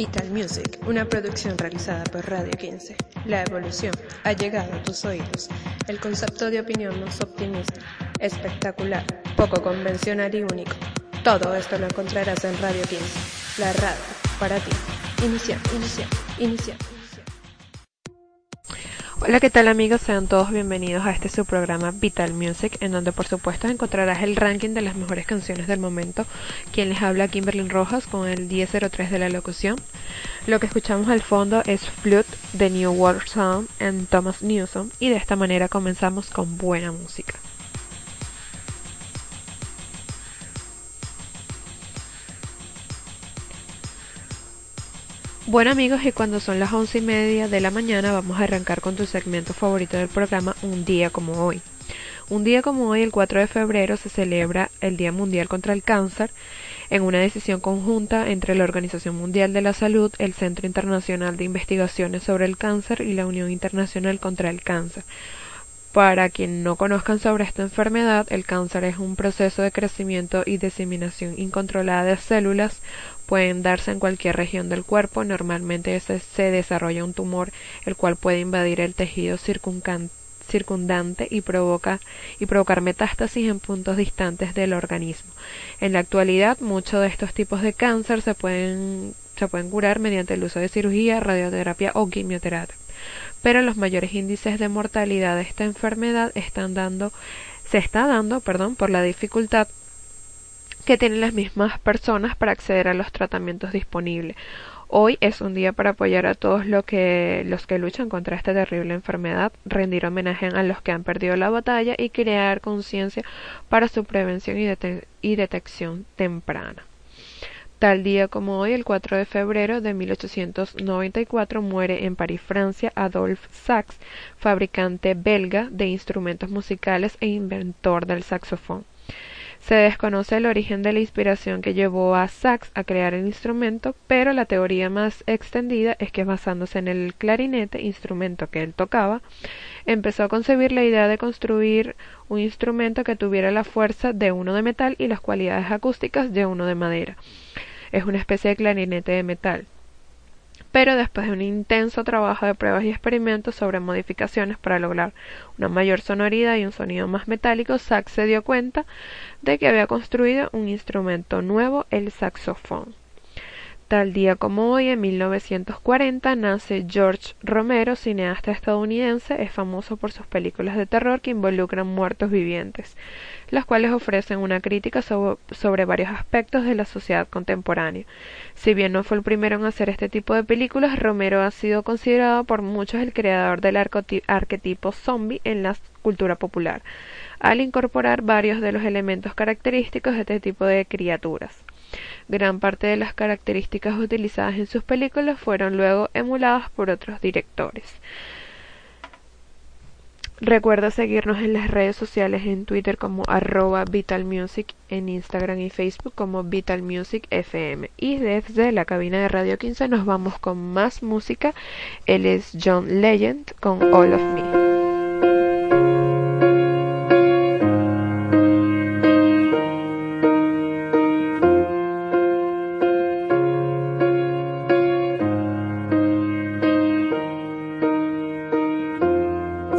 Vital Music, una producción realizada por Radio 15. La evolución ha llegado a tus oídos. El concepto de opinión más optimista, espectacular, poco convencional y único. Todo esto lo encontrarás en Radio 15, la radio para ti. Inicia, inicia, inicia. Hola, ¿qué tal amigos? Sean todos bienvenidos a este su programa Vital Music, en donde por supuesto encontrarás el ranking de las mejores canciones del momento. Quien les habla Kimberly Rojas con el 1003 de la locución. Lo que escuchamos al fondo es Flute de New World Sound en Thomas Newsom y de esta manera comenzamos con buena música. Bueno amigos, y cuando son las once y media de la mañana vamos a arrancar con tu segmento favorito del programa, Un día como hoy. Un día como hoy, el 4 de febrero, se celebra el Día Mundial contra el Cáncer en una decisión conjunta entre la Organización Mundial de la Salud, el Centro Internacional de Investigaciones sobre el Cáncer y la Unión Internacional contra el Cáncer. Para quien no conozcan sobre esta enfermedad, el cáncer es un proceso de crecimiento y diseminación incontrolada de células pueden darse en cualquier región del cuerpo. Normalmente se desarrolla un tumor el cual puede invadir el tejido circundante y, provoca, y provocar metástasis en puntos distantes del organismo. En la actualidad, muchos de estos tipos de cáncer se pueden, se pueden curar mediante el uso de cirugía, radioterapia o quimioterapia. Pero los mayores índices de mortalidad de esta enfermedad están dando, se está dando, perdón, por la dificultad que tienen las mismas personas para acceder a los tratamientos disponibles. Hoy es un día para apoyar a todos los que, los que luchan contra esta terrible enfermedad, rendir homenaje a los que han perdido la batalla y crear conciencia para su prevención y detección temprana. Tal día como hoy, el 4 de febrero de 1894, muere en París, Francia, Adolphe Sax, fabricante belga de instrumentos musicales e inventor del saxofón. Se desconoce el origen de la inspiración que llevó a Sachs a crear el instrumento, pero la teoría más extendida es que basándose en el clarinete, instrumento que él tocaba, empezó a concebir la idea de construir un instrumento que tuviera la fuerza de uno de metal y las cualidades acústicas de uno de madera. Es una especie de clarinete de metal pero después de un intenso trabajo de pruebas y experimentos sobre modificaciones para lograr una mayor sonoridad y un sonido más metálico, Sachs se dio cuenta de que había construido un instrumento nuevo, el saxofón. Tal día como hoy, en 1940, nace George Romero, cineasta estadounidense, es famoso por sus películas de terror que involucran muertos vivientes, las cuales ofrecen una crítica sobre, varios aspectos de la sociedad contemporánea. Si bien no fue el primero en hacer este tipo de películas, Romero ha sido considerado por muchos el creador del arquetipo zombie en la cultura popular, al incorporar varios de los elementos característicos de este tipo de criaturas. Gran parte de las características utilizadas en sus películas fueron luego emuladas por otros directores. Recuerda seguirnos en las redes sociales en Twitter como arroba vitalmusic, en Instagram y Facebook como Vital Music FM. Y desde la cabina de Radio 15 nos vamos con más música. Él es John Legend con All of Me.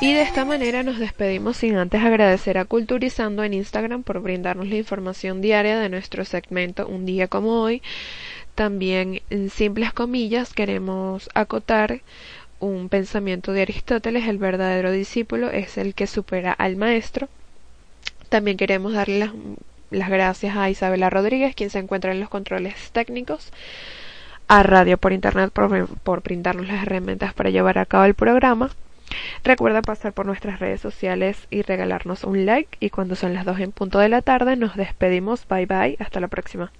Y de esta manera nos despedimos sin antes agradecer a Culturizando en Instagram por brindarnos la información diaria de nuestro segmento Un día como hoy. También en simples comillas queremos acotar un pensamiento de Aristóteles, el verdadero discípulo es el que supera al maestro. También queremos darle las, las gracias a Isabela Rodríguez, quien se encuentra en los controles técnicos, a Radio por Internet por, por brindarnos las herramientas para llevar a cabo el programa. Recuerda pasar por nuestras redes sociales y regalarnos un like y cuando son las 2 en punto de la tarde nos despedimos. Bye bye. Hasta la próxima.